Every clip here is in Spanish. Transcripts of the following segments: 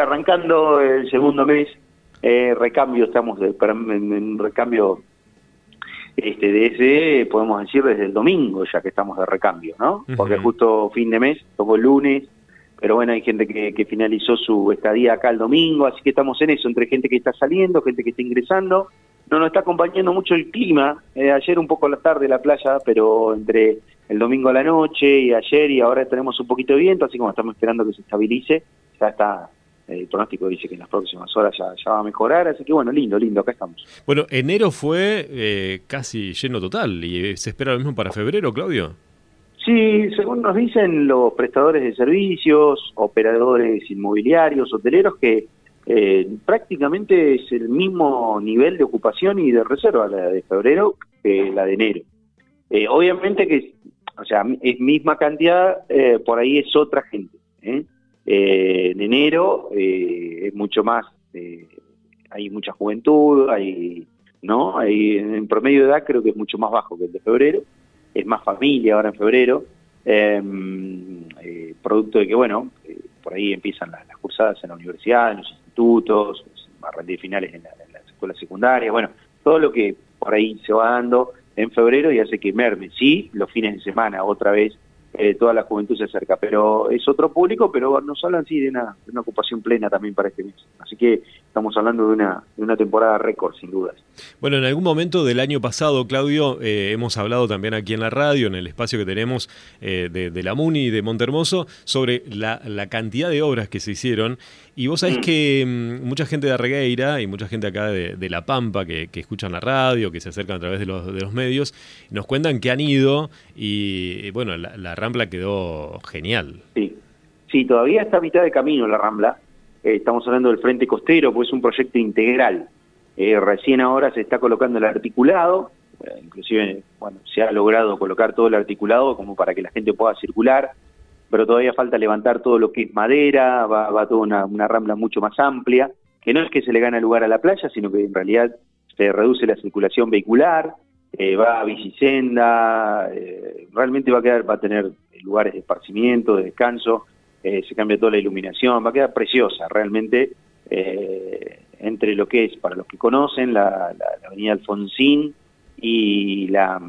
arrancando el segundo mes, eh, recambio, estamos de, en, recambio este, desde, podemos decir, desde el domingo, ya que estamos de recambio, ¿no? Porque justo fin de mes, tocó el lunes, pero bueno, hay gente que, que, finalizó su estadía acá el domingo, así que estamos en eso, entre gente que está saliendo, gente que está ingresando. No nos está acompañando mucho el clima, eh, ayer un poco a la tarde la playa, pero entre el domingo a la noche y ayer y ahora tenemos un poquito de viento, así como estamos esperando que se estabilice, ya está el pronóstico dice que en las próximas horas ya, va a mejorar, así que bueno, lindo, lindo, acá estamos. Bueno, enero fue eh, casi lleno total y se espera lo mismo para febrero, Claudio. Sí, según nos dicen los prestadores de servicios, operadores inmobiliarios, hoteleros, que eh, prácticamente es el mismo nivel de ocupación y de reserva la de febrero que la de enero. Eh, obviamente que, o sea, es misma cantidad, por ahí es otra gente. ¿eh? Eh, en enero eh, es mucho más, eh, hay mucha juventud, hay, ¿no? Hay, en promedio de edad creo que es mucho más bajo que el de febrero, es más familia ahora en febrero, em, producto de que, bueno, por ahí empiezan las, cursadas en la universidad, en los institutos, a rendir finales en, en las escuelas secundarias, bueno, todo lo que por ahí se va dando en febrero y hace que merme, sí, los fines de semana otra vez eh, toda la juventud se acerca. Pero es otro público, pero nos hablan sí de una, de una ocupación plena también para este mes. Así que estamos hablando de una, de una temporada récord, sin dudas. Bueno, en algún momento del año pasado, Claudio, eh, hemos hablado también aquí en la radio, en el espacio que tenemos eh, de, la MUNI de Montermoso, sobre la, cantidad de obras que se hicieron. Y vos sabés mm. que mm, mucha gente de Arregueira y mucha gente acá de, La Pampa que, escuchan la radio, que se acercan a través de los, de los medios, nos cuentan que han ido y, bueno, la, la Rambla quedó genial. Sí, sí, todavía está a mitad de camino la Rambla. Eh, estamos hablando del Frente Costero, pues es un proyecto integral. Eh, recién ahora se está colocando el articulado, eh, inclusive bueno, se ha logrado colocar todo el articulado como para que la gente pueda circular, pero todavía falta levantar todo lo que es madera, va, va toda una, una rambla mucho más amplia, que no es que se le gane lugar a la playa, sino que en realidad se reduce la circulación vehicular, eh, va a bicisenda, eh, realmente va a quedar, va a tener lugares de esparcimiento, de descanso, eh, se cambia toda la iluminación, va a quedar preciosa realmente entre lo que es, para los que conocen, la, avenida Alfonsín y la,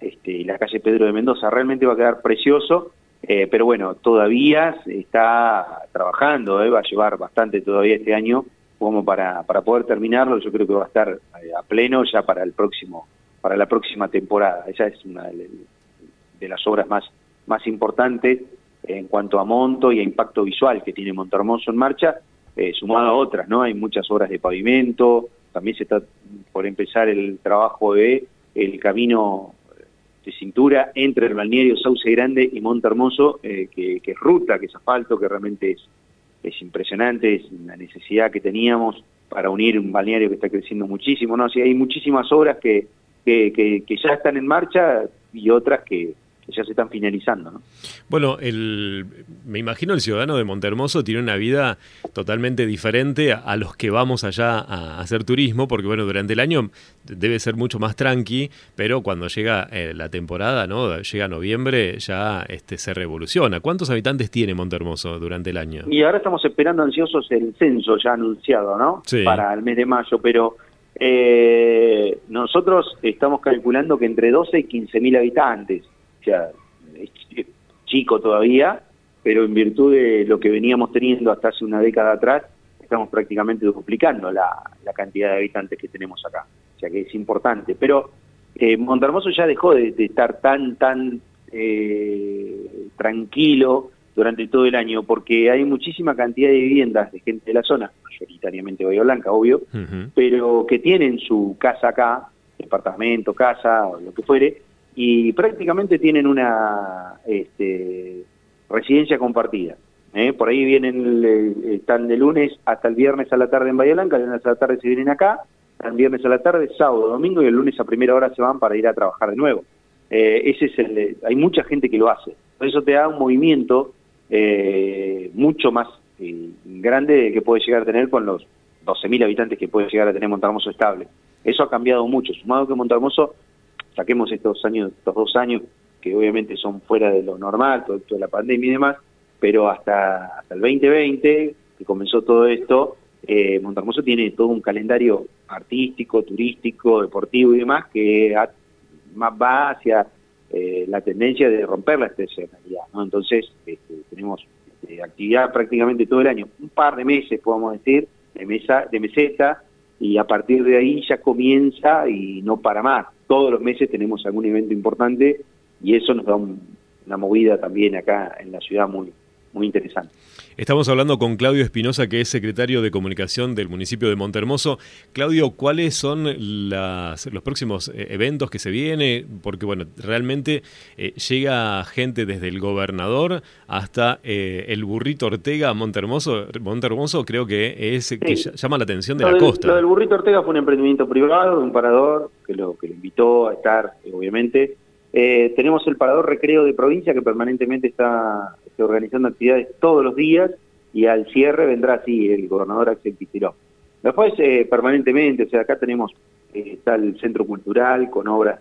este, la calle Pedro de Mendoza, realmente va a quedar precioso, pero bueno, todavía está trabajando, va a llevar bastante todavía este año como para, para poder terminarlo, yo creo que va a estar a pleno ya para el próximo para la próxima temporada. Esa es una de, las obras más, más importantes en cuanto a monto y a impacto visual que tiene Montermoso en marcha, eh, sumado a otras, ¿no? Hay muchas obras de pavimento, también se está por empezar el trabajo de el camino de cintura entre el balneario Sauce Grande y Montermoso, eh, que, es ruta, que es asfalto, que realmente es, es impresionante, es una necesidad que teníamos para unir un balneario que está creciendo muchísimo, ¿no? Así hay muchísimas obras que, que, que, ya están en marcha y otras que, ya se están finalizando. ¿no? Bueno, el, me imagino el ciudadano de Montermoso tiene una vida totalmente diferente a, los que vamos allá a, hacer turismo, porque bueno, durante el año debe ser mucho más tranqui, pero cuando llega eh, la temporada, ¿no? Llega noviembre, ya este, se revoluciona. ¿Cuántos habitantes tiene Montermoso durante el año? Y ahora estamos esperando ansiosos el censo ya anunciado, ¿no? Sí. Para el mes de mayo, pero eh, nosotros estamos calculando que entre 12 y 15 mil habitantes, o sea, es chico todavía, pero en virtud de lo que veníamos teniendo hasta hace una década atrás, estamos prácticamente duplicando la, cantidad de habitantes que tenemos acá, o sea que es importante. Pero eh, Montermoso ya dejó de, estar tan, tan eh, tranquilo durante todo el año, porque hay muchísima cantidad de viviendas de gente de la zona, mayoritariamente Bahía Blanca, obvio, pero que tienen su casa acá, departamento, casa, o lo que fuere, y prácticamente tienen una este, residencia compartida. ¿eh? Por ahí vienen, están de lunes hasta el viernes a la tarde en Bahía Blanca, el lunes a la tarde se vienen acá, el viernes a la tarde, sábado, domingo, y el lunes a primera hora se van para ir a trabajar de nuevo. Eh, ese es el, hay mucha gente que lo hace. Eso te da un movimiento eh, mucho más eh, grande que puede llegar a tener con los 12.000 habitantes que puede llegar a tener Montermoso estable. Eso ha cambiado mucho, sumado que Montermoso, saquemos estos años, estos dos años, que obviamente son fuera de lo normal, todo, toda la pandemia y demás, pero hasta, hasta el 2020, que comenzó todo esto, eh, tiene todo un calendario artístico, turístico, deportivo y demás que va hacia eh, la tendencia de romper la estacionalidad. ¿no? Entonces, este, tenemos este, actividad prácticamente todo el año, un par de meses, podemos decir, de, mesa, de meseta, y a partir de ahí ya comienza y no para más. Todos los meses tenemos algún evento importante y eso nos da una movida también acá en la ciudad muy, muy interesante. Estamos hablando con Claudio Espinosa, que es secretario de comunicación del municipio de Montermoso. Claudio, ¿cuáles son los próximos eh, eventos que se vienen? Porque, bueno, realmente eh, llega gente desde el gobernador hasta eh, el burrito Ortega a Montermoso. Montermoso creo que es que llama la atención de la costa. Lo del burrito Ortega fue un emprendimiento privado, de un parador que lo, que lo invitó a estar, obviamente. tenemos el parador recreo de provincia que permanentemente está organizando actividades todos los días y al cierre vendrá así el gobernador Axel Pitiró. Después, eh, permanentemente, o sea, acá tenemos, eh, está el centro cultural con obras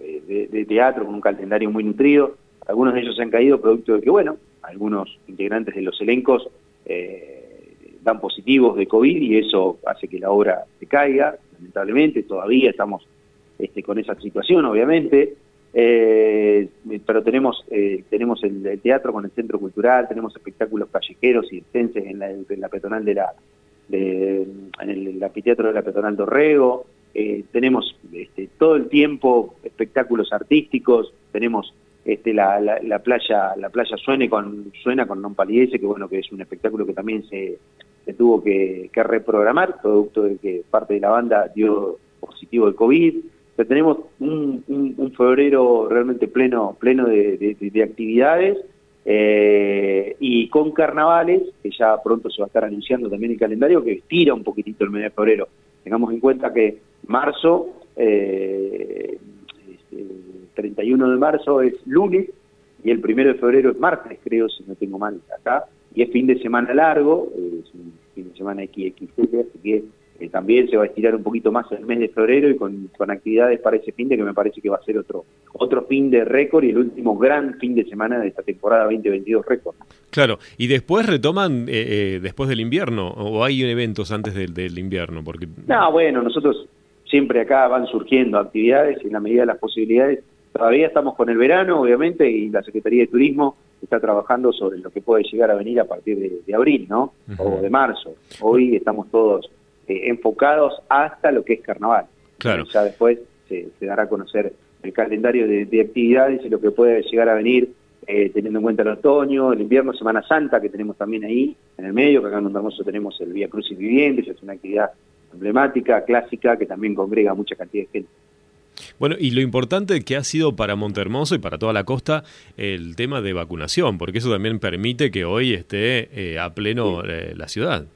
eh, de, teatro, con un calendario muy nutrido. Algunos de ellos se han caído producto de que, bueno, algunos integrantes de los elencos dan positivos de COVID y eso hace que la obra se caiga, lamentablemente. Todavía estamos este, con esa situación, obviamente. Eh, pero tenemos eh, tenemos el, teatro con el centro cultural, tenemos espectáculos callejeros y extenses en la, en la peatonal de la de, en el, anfiteatro de la peatonal Dorrego, eh, tenemos este, todo el tiempo espectáculos artísticos, tenemos este, la, la, playa la playa suene con suena con Non Palidece, que bueno que es un espectáculo que también se, se tuvo que, que reprogramar, producto de que parte de la banda dio positivo de COVID tenemos un, febrero realmente pleno, pleno de, actividades eh, y con carnavales, que ya pronto se va a estar anunciando también el calendario, que estira un poquitito el mes de febrero. Tengamos en cuenta que marzo, eh, 31 este, de marzo es lunes y el primero de febrero es martes, creo, si no tengo mal acá, y es fin de semana largo, es un fin de semana XXL, así que también se va a estirar un poquito más el mes de febrero y con, actividades para ese fin de que me parece que va a ser otro otro fin de récord y el último gran fin de semana de esta temporada 2022 récord. Claro, y después retoman eh, eh, después del invierno o hay eventos antes del, invierno porque No, bueno, nosotros siempre acá van surgiendo actividades y en la medida de las posibilidades todavía estamos con el verano, obviamente, y la Secretaría de Turismo está trabajando sobre lo que puede llegar a venir a partir de, abril, ¿no? O de marzo. Hoy estamos todos eh, enfocados hasta lo que es carnaval. Claro. Ya después se, dará a conocer el calendario de, actividades y lo que puede llegar a venir eh, teniendo en cuenta el otoño, el invierno, Semana Santa, que tenemos también ahí en el medio, que acá en Montermoso tenemos el Vía Cruz y Vivientes, es una actividad emblemática, clásica, que también congrega mucha cantidad de gente. Bueno, y lo importante que ha sido para Montermoso y para toda la costa el tema de vacunación, porque eso también permite que hoy esté eh, a pleno la ciudad.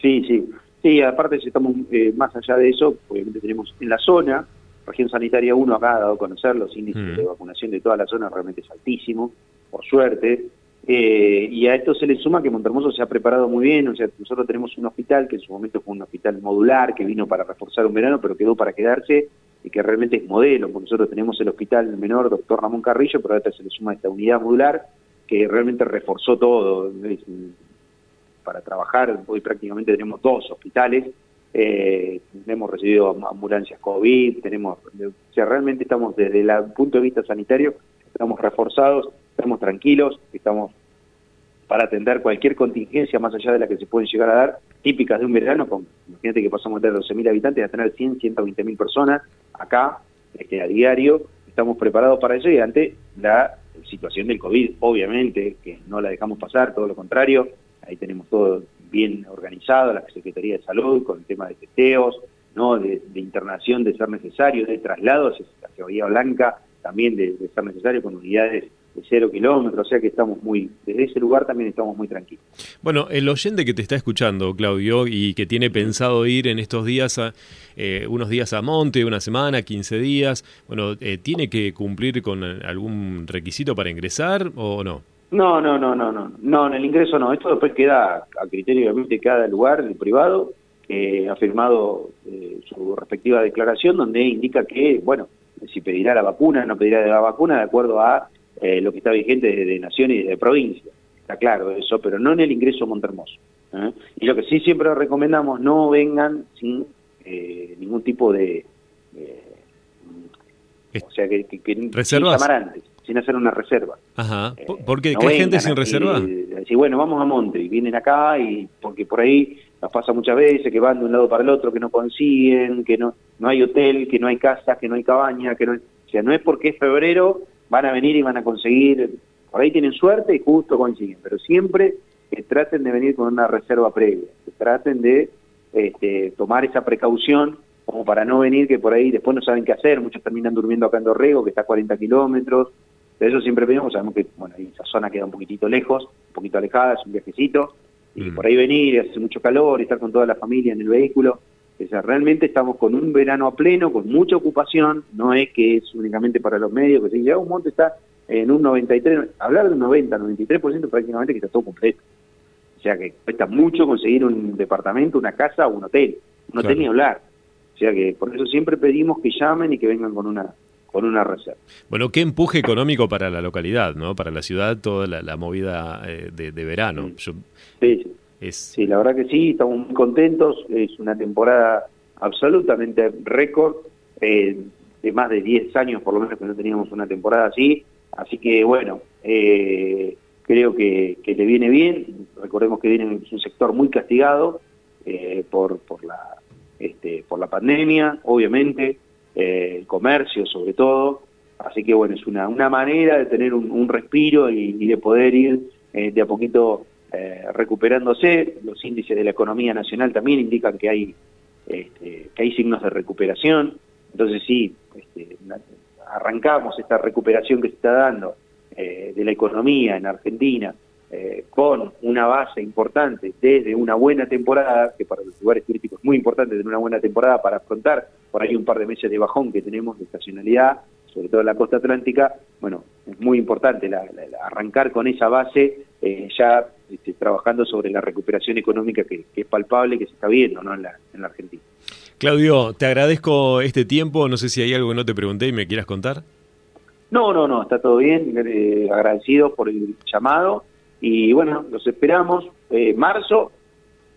Sí, sí. Sí, aparte si estamos eh, más allá de eso, obviamente tenemos en la zona, región sanitaria 1 acá ha dado a conocer los índices mm. de vacunación de toda la zona realmente es altísimo, por suerte, eh, y a esto se le suma que Montermoso se ha preparado muy bien, o sea, nosotros tenemos un hospital que en su momento fue un hospital modular, que vino para reforzar un verano, pero quedó para quedarse, y que realmente es modelo, porque nosotros tenemos el hospital menor, doctor Ramón Carrillo, pero ahora se le suma esta unidad modular, que realmente reforzó todo, para trabajar. Hoy prácticamente tenemos dos hospitales, eh, hemos recibido ambulancias COVID, tenemos, o sea, realmente estamos desde el punto de vista sanitario, estamos reforzados, estamos tranquilos, estamos para atender cualquier contingencia más allá de la que se pueden llegar a dar, típicas de un verano, con, imagínate que pasamos de 12.000 habitantes a tener 100, 120.000 personas acá, este, a diario, estamos preparados para eso y ante la situación del COVID, obviamente, que no la dejamos pasar, todo lo contrario, ahí tenemos todo bien organizado, la Secretaría de Salud con el tema de testeos, ¿no? de, internación de ser necesario, de traslados hacia Bahía Blanca, también de, ser necesario con unidades de cero kilómetros, o sea que estamos muy, desde ese lugar también estamos muy tranquilos. Bueno, el oyente que te está escuchando, Claudio, y que tiene pensado ir en estos días, a, eh, unos días a Monte, una semana, 15 días, bueno, eh, ¿tiene que cumplir con algún requisito para ingresar o no? No, no, no, no, no, no, en el ingreso no. Esto después queda a criterio de cada lugar, el privado, ha firmado eh, su respectiva declaración donde indica que, bueno, si pedirá la vacuna, no pedirá la vacuna de acuerdo a eh, lo que está vigente de, nación y de provincia. Está claro eso, pero no en el ingreso a Montermoso. ¿eh? Y lo que sí siempre recomendamos, no vengan sin eh, ningún tipo de... o sea, que, que, que ¿Reservas? sin antes, sin hacer una reserva. Ajá. ¿Por qué? ¿Qué gente sin reserva? Decir, bueno, vamos a Monte, y vienen acá, y porque por ahí nos pasa muchas veces que van de un lado para el otro, que no consiguen, que no, no hay hotel, que no hay casa, que no hay cabaña, que no o sea, no es porque es febrero, van a venir y van a conseguir, por ahí tienen suerte y justo coinciden, pero siempre que traten de venir con una reserva previa, que traten de este, tomar esa precaución como para no venir que por ahí después no saben qué hacer, muchos terminan durmiendo acá en Dorrego, que está a 40 kilómetros, de eso siempre pedimos, sabemos que bueno, esa zona queda un poquitito lejos, un poquito alejada, es un viajecito, y mm. por ahí venir, hace mucho calor, y estar con toda la familia en el vehículo, o sea, realmente estamos con un verano a pleno, con mucha ocupación, no es que es únicamente para los medios, que si ya un monte está en un 93, hablar de un 90, 93% prácticamente que está todo completo. O sea que cuesta mucho conseguir un departamento, una casa o un hotel, un hotel ni hablar. O sea que por eso siempre pedimos que llamen y que vengan con una con una reserva. Bueno, qué empuje económico para la localidad, ¿no? Para la ciudad, toda la, movida eh, de, verano. sí, sí. Sí, la verdad que sí, estamos muy contentos. Es una temporada absolutamente récord, eh, de más de 10 años por lo menos que no teníamos una temporada así. Así que bueno, eh, creo que, le viene bien. Recordemos que viene es un sector muy castigado eh, por, por, la, este, por la pandemia, obviamente, el comercio sobre todo. Así que bueno, es una, una manera de tener un, respiro y, de poder ir de a poquito eh, recuperándose. Los índices de la economía nacional también indican que hay, este, que hay signos de recuperación. Entonces sí, este, arrancamos esta recuperación que se está dando eh, de la economía en Argentina eh, con una base importante desde una buena temporada, que para los lugares turísticos es muy importante tener una buena temporada para afrontar por ahí un par de meses de bajón que tenemos de estacionalidad, sobre todo en la costa atlántica, bueno, es muy importante arrancar con esa base ya este, trabajando sobre la recuperación económica que, es palpable que se está viendo ¿no? en, la, en la Argentina. Claudio, te agradezco este tiempo. No sé si hay algo que no te pregunté y me quieras contar. No, no, no, está todo bien. Eh, agradecido por el llamado. Y bueno, los esperamos. Eh, marzo,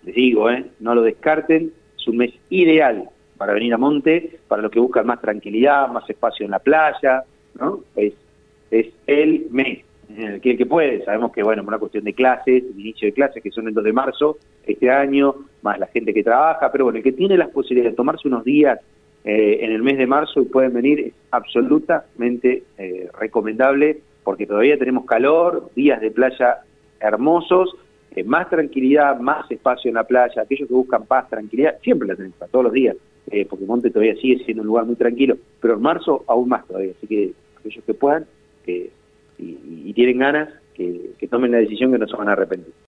les digo, eh, no lo descarten, es un mes ideal para venir a Monte, para los que buscan más tranquilidad, más espacio en la playa, ¿no? Es, es el mes el que, que puede, sabemos que, bueno, por una cuestión de clases, el inicio de clases, que son el 2 de marzo este año, más la gente que trabaja, pero bueno, el que tiene las posibilidades de tomarse unos días eh, en el mes de marzo y pueden venir, es absolutamente eh, recomendable, porque todavía tenemos calor, días de playa hermosos, eh, más tranquilidad, más espacio en la playa, aquellos que buscan paz, tranquilidad, siempre la tenemos, todos los días, porque Monte todavía sigue siendo un lugar muy tranquilo, pero en marzo aún más todavía, así que aquellos que puedan, que y, tienen ganas, que, que tomen la decisión que no se van a arrepentir.